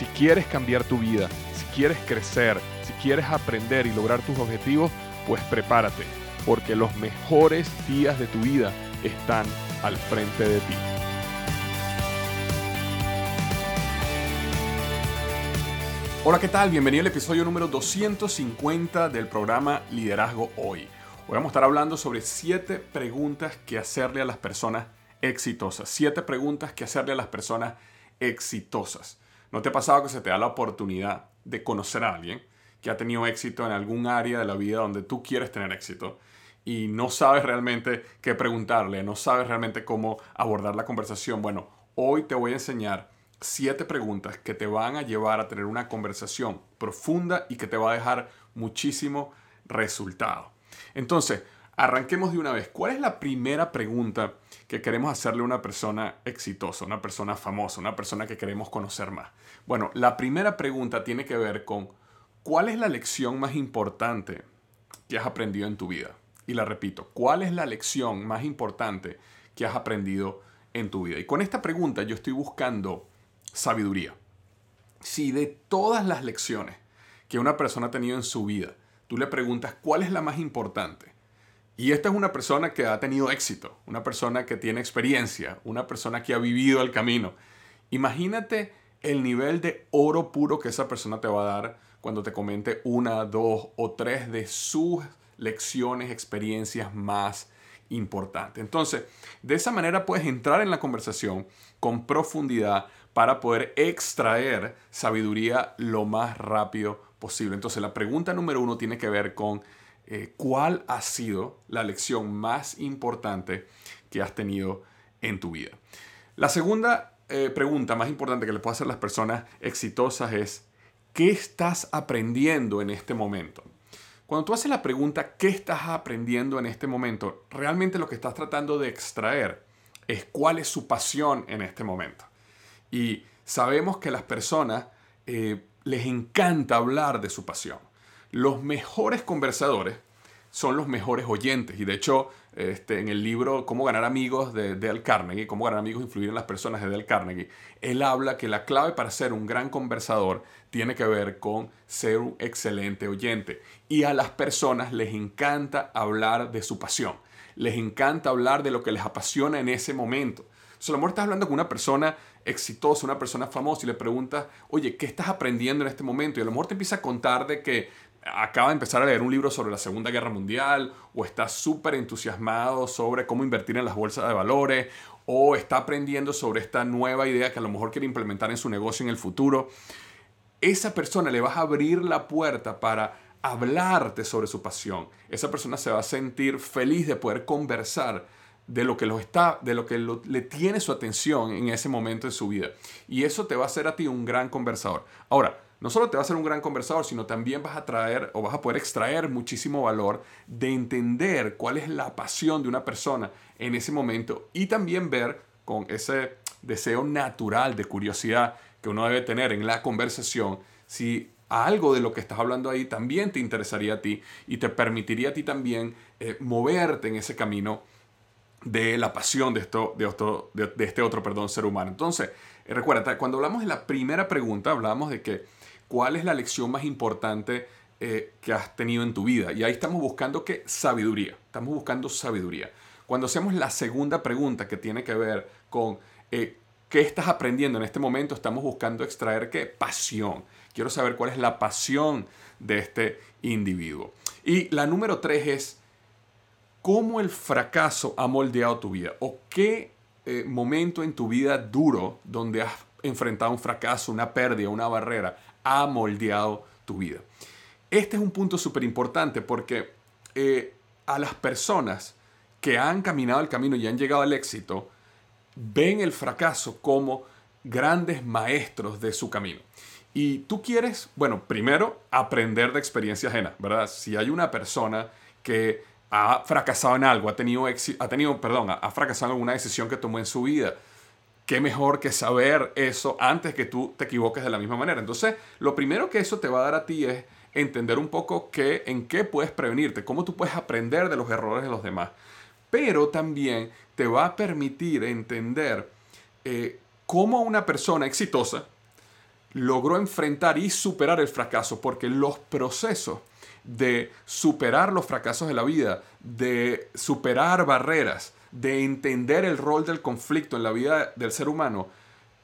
Si quieres cambiar tu vida, si quieres crecer, si quieres aprender y lograr tus objetivos, pues prepárate, porque los mejores días de tu vida están al frente de ti. Hola, ¿qué tal? Bienvenido al episodio número 250 del programa Liderazgo Hoy. Hoy vamos a estar hablando sobre siete preguntas que hacerle a las personas exitosas. Siete preguntas que hacerle a las personas exitosas. ¿No te ha pasado que se te da la oportunidad de conocer a alguien que ha tenido éxito en algún área de la vida donde tú quieres tener éxito? y no sabes realmente qué preguntarle, no sabes realmente cómo abordar la conversación. Bueno, hoy te voy a enseñar siete preguntas que te van a llevar a tener una conversación profunda y que te va a dejar muchísimo resultado. Entonces, arranquemos de una vez. ¿Cuál es la primera pregunta que queremos hacerle una persona exitosa, una persona famosa, una persona que queremos conocer más? Bueno, la primera pregunta tiene que ver con ¿cuál es la lección más importante que has aprendido en tu vida? Y la repito, ¿cuál es la lección más importante que has aprendido en tu vida? Y con esta pregunta yo estoy buscando sabiduría. Si de todas las lecciones que una persona ha tenido en su vida, tú le preguntas cuál es la más importante, y esta es una persona que ha tenido éxito, una persona que tiene experiencia, una persona que ha vivido el camino, imagínate el nivel de oro puro que esa persona te va a dar cuando te comente una, dos o tres de sus lecciones, experiencias más importantes. Entonces, de esa manera puedes entrar en la conversación con profundidad para poder extraer sabiduría lo más rápido posible. Entonces la pregunta número uno tiene que ver con eh, cuál ha sido la lección más importante que has tenido en tu vida. La segunda eh, pregunta más importante que le puedo hacer a las personas exitosas es, ¿qué estás aprendiendo en este momento? Cuando tú haces la pregunta, ¿qué estás aprendiendo en este momento? Realmente lo que estás tratando de extraer es cuál es su pasión en este momento. Y sabemos que a las personas eh, les encanta hablar de su pasión. Los mejores conversadores son los mejores oyentes. Y de hecho, este, en el libro Cómo ganar amigos de Dale Carnegie, Cómo ganar amigos e influir en las personas de Dale Carnegie, él habla que la clave para ser un gran conversador tiene que ver con ser un excelente oyente. Y a las personas les encanta hablar de su pasión. Les encanta hablar de lo que les apasiona en ese momento. Si a lo mejor estás hablando con una persona exitosa, una persona famosa y le preguntas, oye, ¿qué estás aprendiendo en este momento? Y a lo mejor te empieza a contar de que acaba de empezar a leer un libro sobre la Segunda Guerra Mundial o está súper entusiasmado sobre cómo invertir en las bolsas de valores o está aprendiendo sobre esta nueva idea que a lo mejor quiere implementar en su negocio en el futuro. Esa persona le vas a abrir la puerta para hablarte sobre su pasión. Esa persona se va a sentir feliz de poder conversar de lo que, lo está, de lo que le tiene su atención en ese momento de su vida. Y eso te va a hacer a ti un gran conversador. Ahora, no solo te va a hacer un gran conversador, sino también vas a traer o vas a poder extraer muchísimo valor de entender cuál es la pasión de una persona en ese momento y también ver con ese deseo natural de curiosidad que uno debe tener en la conversación si algo de lo que estás hablando ahí también te interesaría a ti y te permitiría a ti también eh, moverte en ese camino de la pasión de, esto, de, de, este otro perdón, ser humano. Entonces, eh, recuerda, cuando hablamos de la primera pregunta, hablamos de que cuál es la lección más importante eh, que has tenido en tu vida. Y ahí estamos buscando qué sabiduría. Estamos buscando sabiduría. Cuando hacemos la segunda pregunta que tiene que ver con eh, qué estás aprendiendo en este momento, estamos buscando extraer qué pasión. Quiero saber cuál es la pasión de este individuo. Y la número tres es cómo el fracaso ha moldeado tu vida o qué eh, momento en tu vida duro donde has enfrentado un fracaso, una pérdida, una barrera, ha moldeado tu vida. Este es un punto súper importante porque eh, a las personas que han caminado el camino y han llegado al éxito, ven el fracaso como grandes maestros de su camino. Y tú quieres, bueno, primero aprender de experiencia ajena, ¿verdad? Si hay una persona que ha fracasado en algo, ha tenido, ha tenido perdón, ha fracasado en alguna decisión que tomó en su vida, qué mejor que saber eso antes que tú te equivoques de la misma manera. Entonces, lo primero que eso te va a dar a ti es entender un poco qué, en qué puedes prevenirte, cómo tú puedes aprender de los errores de los demás. Pero también te va a permitir entender eh, cómo una persona exitosa logró enfrentar y superar el fracaso, porque los procesos de superar los fracasos de la vida, de superar barreras, de entender el rol del conflicto en la vida del ser humano,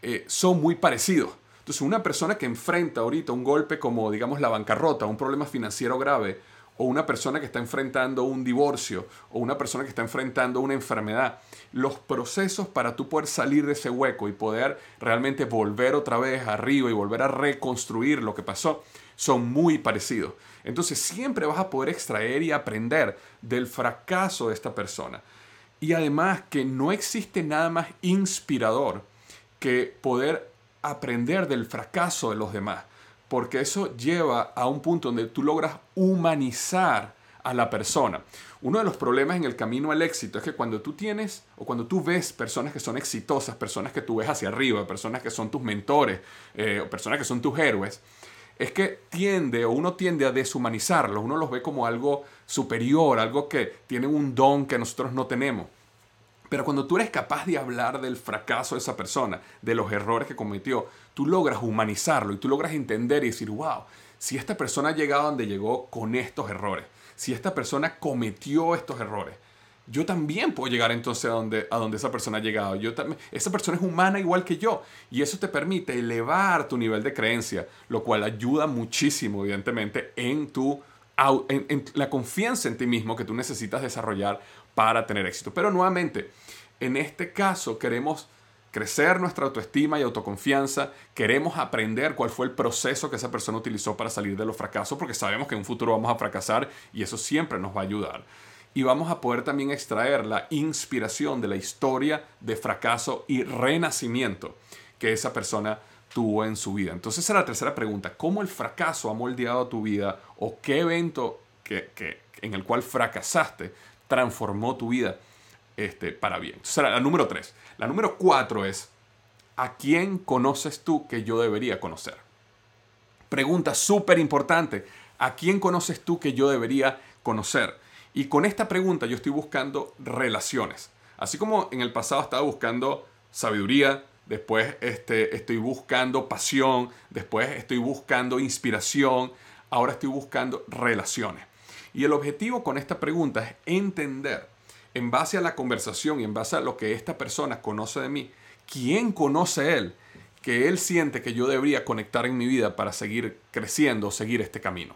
eh, son muy parecidos. Entonces, una persona que enfrenta ahorita un golpe como, digamos, la bancarrota, un problema financiero grave, o una persona que está enfrentando un divorcio, o una persona que está enfrentando una enfermedad, los procesos para tú poder salir de ese hueco y poder realmente volver otra vez arriba y volver a reconstruir lo que pasó, son muy parecidos. Entonces siempre vas a poder extraer y aprender del fracaso de esta persona. Y además que no existe nada más inspirador que poder aprender del fracaso de los demás, porque eso lleva a un punto donde tú logras humanizar a la persona. Uno de los problemas en el camino al éxito es que cuando tú tienes o cuando tú ves personas que son exitosas, personas que tú ves hacia arriba, personas que son tus mentores, eh, personas que son tus héroes, es que tiende o uno tiende a deshumanizarlos, uno los ve como algo superior, algo que tiene un don que nosotros no tenemos. Pero cuando tú eres capaz de hablar del fracaso de esa persona, de los errores que cometió, tú logras humanizarlo y tú logras entender y decir, wow, si esta persona ha llegado donde llegó con estos errores, si esta persona cometió estos errores, yo también puedo llegar entonces a donde, a donde esa persona ha llegado. Yo también, esa persona es humana igual que yo. Y eso te permite elevar tu nivel de creencia, lo cual ayuda muchísimo, evidentemente, en, tu, en la confianza en ti mismo que tú necesitas desarrollar para tener éxito. Pero nuevamente, en este caso queremos crecer nuestra autoestima y autoconfianza, queremos aprender cuál fue el proceso que esa persona utilizó para salir de los fracasos, porque sabemos que en un futuro vamos a fracasar y eso siempre nos va a ayudar. Y vamos a poder también extraer la inspiración de la historia de fracaso y renacimiento que esa persona tuvo en su vida. Entonces esa es la tercera pregunta. ¿Cómo el fracaso ha moldeado tu vida o qué evento que, que, en el cual fracasaste transformó tu vida este, para bien. Entonces, la, la número tres. La número cuatro es, ¿a quién conoces tú que yo debería conocer? Pregunta súper importante. ¿A quién conoces tú que yo debería conocer? Y con esta pregunta yo estoy buscando relaciones. Así como en el pasado estaba buscando sabiduría, después este, estoy buscando pasión, después estoy buscando inspiración, ahora estoy buscando relaciones. Y el objetivo con esta pregunta es entender, en base a la conversación y en base a lo que esta persona conoce de mí, quién conoce él, que él siente que yo debería conectar en mi vida para seguir creciendo, seguir este camino.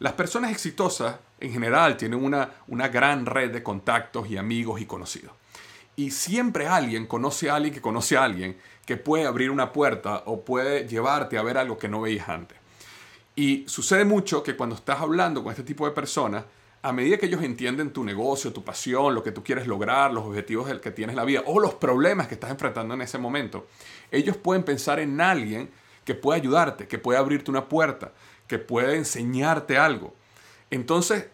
Las personas exitosas en general tienen una, una gran red de contactos y amigos y conocidos. Y siempre alguien conoce a alguien que conoce a alguien que puede abrir una puerta o puede llevarte a ver algo que no veías antes. Y sucede mucho que cuando estás hablando con este tipo de personas, a medida que ellos entienden tu negocio, tu pasión, lo que tú quieres lograr, los objetivos que tienes en la vida o los problemas que estás enfrentando en ese momento, ellos pueden pensar en alguien que puede ayudarte, que puede abrirte una puerta, que puede enseñarte algo. Entonces,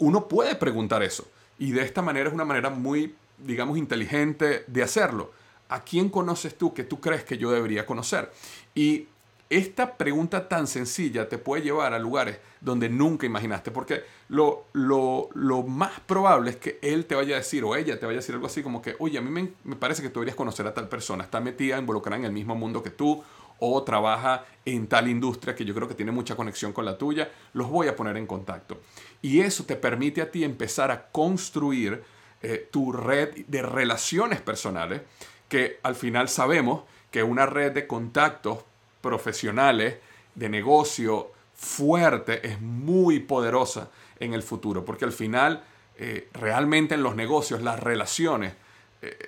uno puede preguntar eso. Y de esta manera es una manera muy, digamos, inteligente de hacerlo. ¿A quién conoces tú que tú crees que yo debería conocer? Y esta pregunta tan sencilla te puede llevar a lugares donde nunca imaginaste, porque lo, lo, más probable es que él te vaya a decir o ella te vaya a decir algo así como que, oye, a mí me, me parece que tú deberías conocer a tal persona, está metida, involucrada en el mismo mundo que tú, o trabaja en tal industria que yo creo que tiene mucha conexión con la tuya, los voy a poner en contacto. Y eso te permite a ti empezar a construir eh, tu red de relaciones personales, que al final sabemos que una red de contactos profesionales, de negocio fuerte, es muy poderosa en el futuro, porque al final eh, realmente en los negocios las relaciones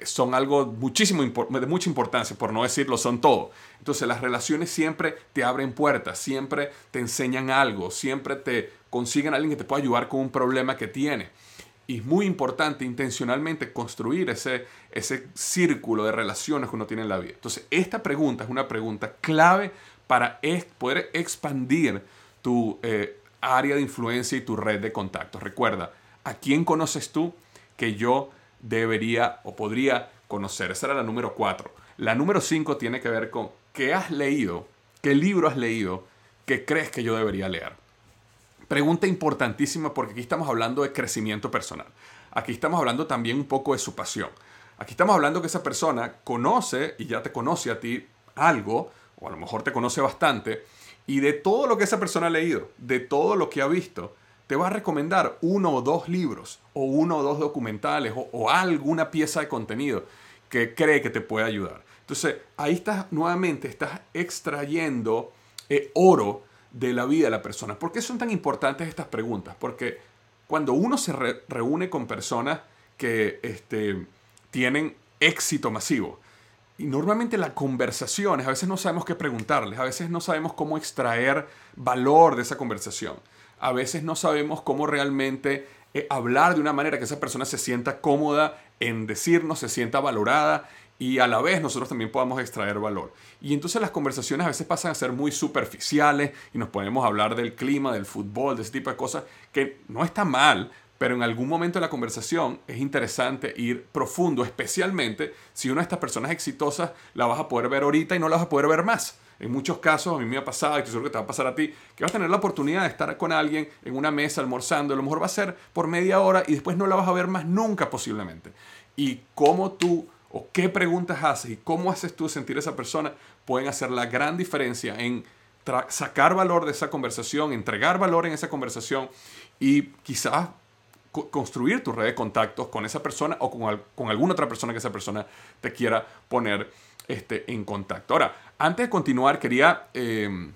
son algo muchísimo de mucha importancia, por no decirlo, son todo. Entonces las relaciones siempre te abren puertas, siempre te enseñan algo, siempre te consiguen a alguien que te pueda ayudar con un problema que tiene. Y es muy importante intencionalmente construir ese, ese círculo de relaciones que uno tiene en la vida. Entonces, esta pregunta es una pregunta clave para poder expandir tu eh, área de influencia y tu red de contactos. Recuerda, ¿a quién conoces tú que yo debería o podría conocer? Esa era la número cuatro. La número cinco tiene que ver con qué has leído, qué libro has leído que crees que yo debería leer. Pregunta importantísima porque aquí estamos hablando de crecimiento personal. Aquí estamos hablando también un poco de su pasión. Aquí estamos hablando que esa persona conoce y ya te conoce a ti algo, o a lo mejor te conoce bastante, y de todo lo que esa persona ha leído, de todo lo que ha visto, te va a recomendar uno o dos libros, o uno o dos documentales, o, alguna pieza de contenido que cree que te puede ayudar. Entonces, ahí estás nuevamente, estás extrayendo eh, oro de la vida de la persona. ¿Por qué son tan importantes estas preguntas? Porque cuando uno se reúne con personas que este, tienen éxito masivo, y normalmente las conversaciones, a veces no sabemos qué preguntarles, a veces no sabemos cómo extraer valor de esa conversación, a veces no sabemos cómo realmente eh, hablar de una manera que esa persona se sienta cómoda en decirnos, se sienta valorada y a la vez nosotros también podamos extraer valor. Y entonces las conversaciones a veces pasan a ser muy superficiales y nos podemos hablar del clima, del fútbol, de ese tipo de cosas, que no está mal, pero en algún momento de la conversación es interesante ir profundo, especialmente si una de estas personas exitosas la vas a poder ver ahorita y no la vas a poder ver más. En muchos casos, a mí me ha pasado, y seguro que te va a pasar a ti, que vas a tener la oportunidad de estar con alguien en una mesa almorzando, a lo mejor va a ser por media hora y después no la vas a ver más nunca posiblemente. Y cómo tú o qué preguntas haces y cómo haces tú sentir a esa persona pueden hacer la gran diferencia en sacar valor de esa conversación, entregar valor en esa conversación y quizás construir tu red de contactos con esa persona o con, con, alguna otra persona que esa persona te quiera poner este, en contacto. Ahora, antes de continuar, quería eh,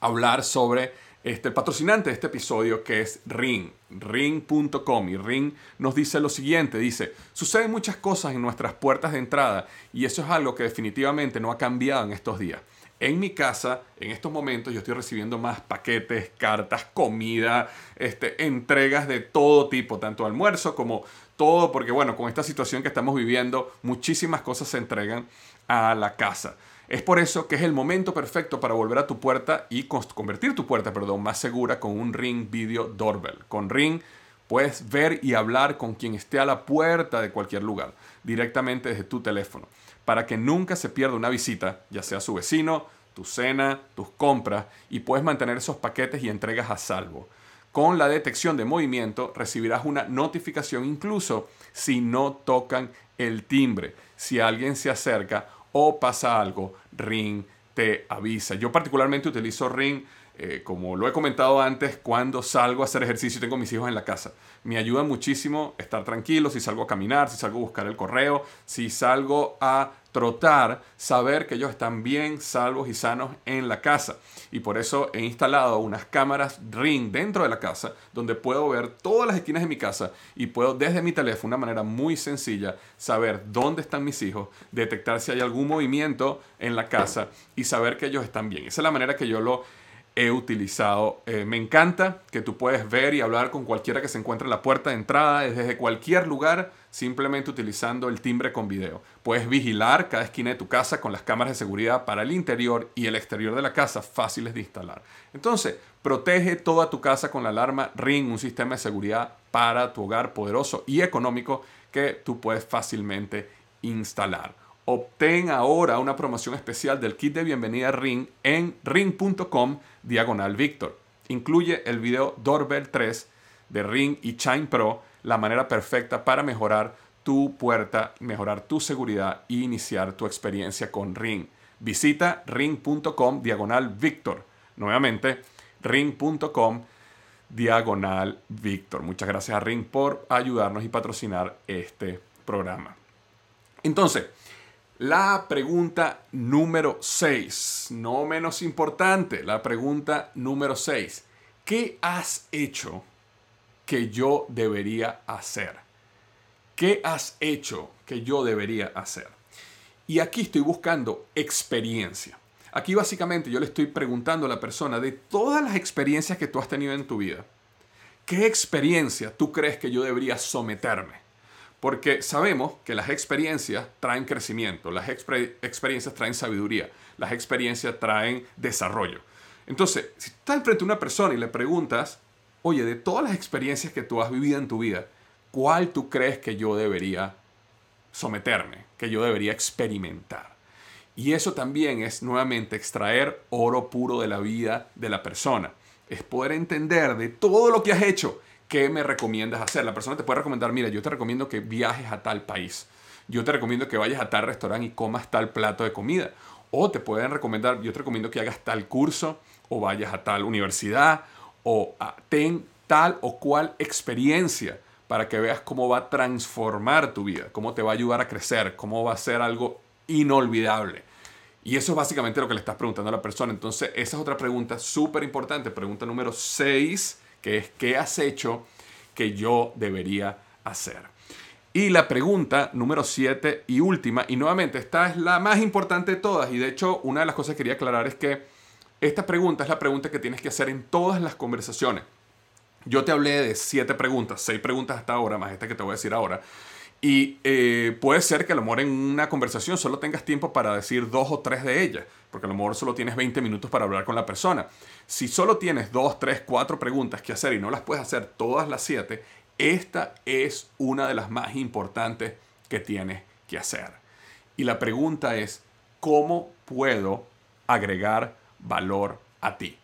hablar sobre este, el patrocinante de este episodio que es Ring, ring.com. Y Ring nos dice lo siguiente, dice, suceden muchas cosas en nuestras puertas de entrada y eso es algo que definitivamente no ha cambiado en estos días. En mi casa, en estos momentos, yo estoy recibiendo más paquetes, cartas, comida, este, entregas de todo tipo, tanto almuerzo como todo, porque bueno, con esta situación que estamos viviendo, muchísimas cosas se entregan a la casa. Es por eso que es el momento perfecto para volver a tu puerta y convertir tu puerta, perdón, más segura con un Ring Video Doorbell. Con Ring puedes ver y hablar con quien esté a la puerta de cualquier lugar, directamente desde tu teléfono, para que nunca se pierda una visita, ya sea su vecino, tu cena, tus compras, y puedes mantener esos paquetes y entregas a salvo. Con la detección de movimiento recibirás una notificación incluso si no tocan el timbre, si alguien se acerca o pasa algo, Ring te avisa. Yo particularmente utilizo Ring, eh, como lo he comentado antes, cuando salgo a hacer ejercicio y tengo mis hijos en la casa. Me ayuda muchísimo estar tranquilo, si salgo a caminar, si salgo a buscar el correo, si salgo a trotar, saber que ellos están bien, salvos y sanos en la casa. Y por eso he instalado unas cámaras Ring dentro de la casa, donde puedo ver todas las esquinas de mi casa y puedo desde mi teléfono, una manera muy sencilla, saber dónde están mis hijos, detectar si hay algún movimiento en la casa y saber que ellos están bien. Esa es la manera que yo lo he utilizado. Eh, me encanta que tú puedes ver y hablar con cualquiera que se encuentre en la puerta de entrada desde cualquier lugar simplemente utilizando el timbre con video. Puedes vigilar cada esquina de tu casa con las cámaras de seguridad para el interior y el exterior de la casa fáciles de instalar. Entonces, protege toda tu casa con la alarma Ring, un sistema de seguridad para tu hogar poderoso y económico que tú puedes fácilmente instalar. Obtén ahora una promoción especial del kit de bienvenida Ring en ring.com diagonal Victor. Incluye el video Doorbell 3 de Ring y Chime Pro, la manera perfecta para mejorar tu puerta, mejorar tu seguridad e iniciar tu experiencia con Ring. Visita ring.com diagonal Victor. Nuevamente, ring.com diagonal Victor. Muchas gracias a Ring por ayudarnos y patrocinar este programa. Entonces, la pregunta número 6, no menos importante, la pregunta número 6. ¿Qué has hecho que yo debería hacer? ¿Qué has hecho que yo debería hacer? Y aquí estoy buscando experiencia. Aquí básicamente yo le estoy preguntando a la persona de todas las experiencias que tú has tenido en tu vida. ¿qué experiencia tú crees que yo debería someterme? Porque sabemos que las experiencias traen crecimiento, las experiencias traen sabiduría, las experiencias traen desarrollo. Entonces, si estás enfrente de una persona y le preguntas, oye, de todas las experiencias que tú has vivido en tu vida, ¿cuál tú crees que yo debería someterme, que yo debería experimentar? Y eso también es nuevamente extraer oro puro de la vida de la persona. Es poder entender de todo lo que has hecho, qué me recomiendas hacer. La persona te puede recomendar, mira, yo te recomiendo que viajes a tal país. Yo te recomiendo que vayas a tal restaurante y comas tal plato de comida. O te pueden recomendar, yo te recomiendo que hagas tal curso o vayas a tal universidad o ten tal o cual experiencia para que veas cómo va a transformar tu vida, cómo te va a ayudar a crecer, cómo va a ser algo inolvidable. Y eso es básicamente lo que le estás preguntando a la persona. Entonces, esa es otra pregunta súper importante. Pregunta número 6, que es, ¿qué has hecho que yo debería hacer? Y la pregunta número 7 y última, y nuevamente esta es la más importante de todas, y de hecho una de las cosas que quería aclarar es que esta pregunta es la pregunta que tienes que hacer en todas las conversaciones. Yo te hablé de siete preguntas, seis preguntas hasta ahora, más esta que te voy a decir ahora. Y eh, puede ser que a lo mejor en una conversación solo tengas tiempo para decir dos o tres de ellas, porque a lo mejor solo tienes 20 minutos para hablar con la persona. Si solo tienes dos, tres, cuatro preguntas que hacer y no las puedes hacer todas las siete, esta es una de las más importantes que tienes que hacer. Y la pregunta es, ¿cómo puedo agregar valor a ti?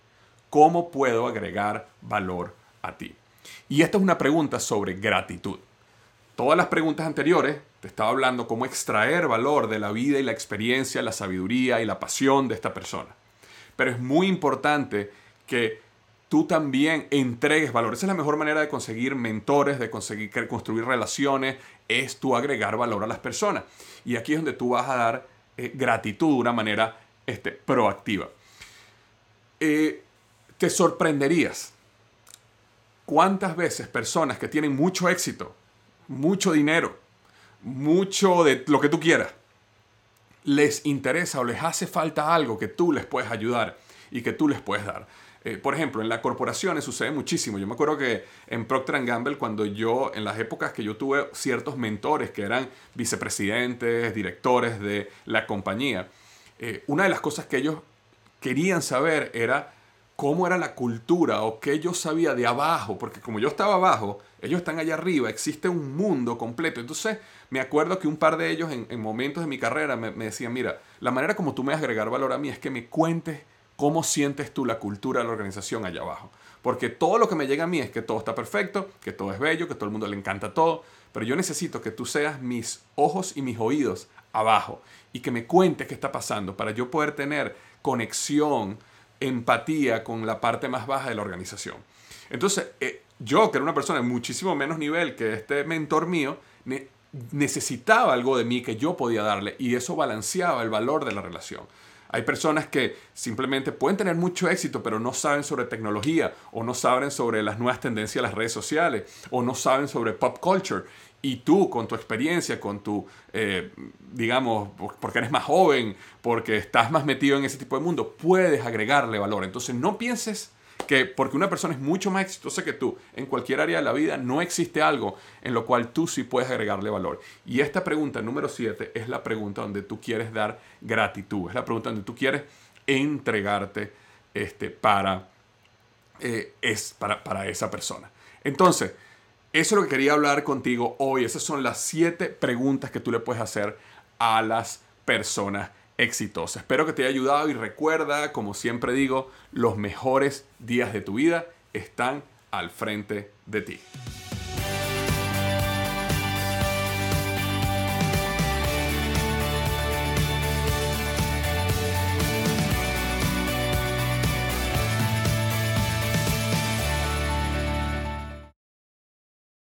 ¿Cómo puedo agregar valor a ti? Y esta es una pregunta sobre gratitud. Todas las preguntas anteriores te estaba hablando cómo extraer valor de la vida y la experiencia, la sabiduría y la pasión de esta persona. Pero es muy importante que tú también entregues valor. Esa es la mejor manera de conseguir mentores, de conseguir construir relaciones, es tú agregar valor a las personas. Y aquí es donde tú vas a dar eh, gratitud de una manera este, proactiva. Eh, te sorprenderías cuántas veces personas que tienen mucho éxito, mucho dinero, mucho de lo que tú quieras, les interesa o les hace falta algo que tú les puedes ayudar y que tú les puedes dar. Eh, por ejemplo, en las corporaciones sucede muchísimo. Yo me acuerdo que en Procter Gamble, cuando yo, en las épocas que yo tuve ciertos mentores que eran vicepresidentes, directores de la compañía, eh, una de las cosas que ellos querían saber era cómo era la cultura o qué yo sabía de abajo, porque como yo estaba abajo, ellos están allá arriba, existe un mundo completo. Entonces, me acuerdo que un par de ellos en, momentos de mi carrera me, decían, mira, la manera como tú me vas a agregar valor a mí es que me cuentes cómo sientes tú la cultura de la organización allá abajo. Porque todo lo que me llega a mí es que todo está perfecto, que todo es bello, que todo el mundo le encanta todo, pero yo necesito que tú seas mis ojos y mis oídos abajo y que me cuentes qué está pasando para yo poder tener conexión empatía con la parte más baja de la organización. Entonces, eh, yo, que era una persona de muchísimo menos nivel que este mentor mío, necesitaba algo de mí que yo podía darle y eso balanceaba el valor de la relación. Hay personas que simplemente pueden tener mucho éxito, pero no saben sobre tecnología, o no saben sobre las nuevas tendencias de las redes sociales, o no saben sobre pop culture. Y tú, con tu experiencia, con tu, eh, digamos, porque eres más joven, porque estás más metido en ese tipo de mundo, puedes agregarle valor. Entonces no pienses que porque una persona es mucho más exitosa que tú en cualquier área de la vida, no existe algo en lo cual tú sí puedes agregarle valor. Y esta pregunta número 7 es la pregunta donde tú quieres dar gratitud, es la pregunta donde tú quieres entregarte este, para, eh, es, para, para esa persona. Entonces, eso es lo que quería hablar contigo hoy. Esas son las siete preguntas que tú le puedes hacer a las personas exitosas. Espero que te haya ayudado y recuerda, como siempre digo, los mejores días de tu vida están al frente de ti.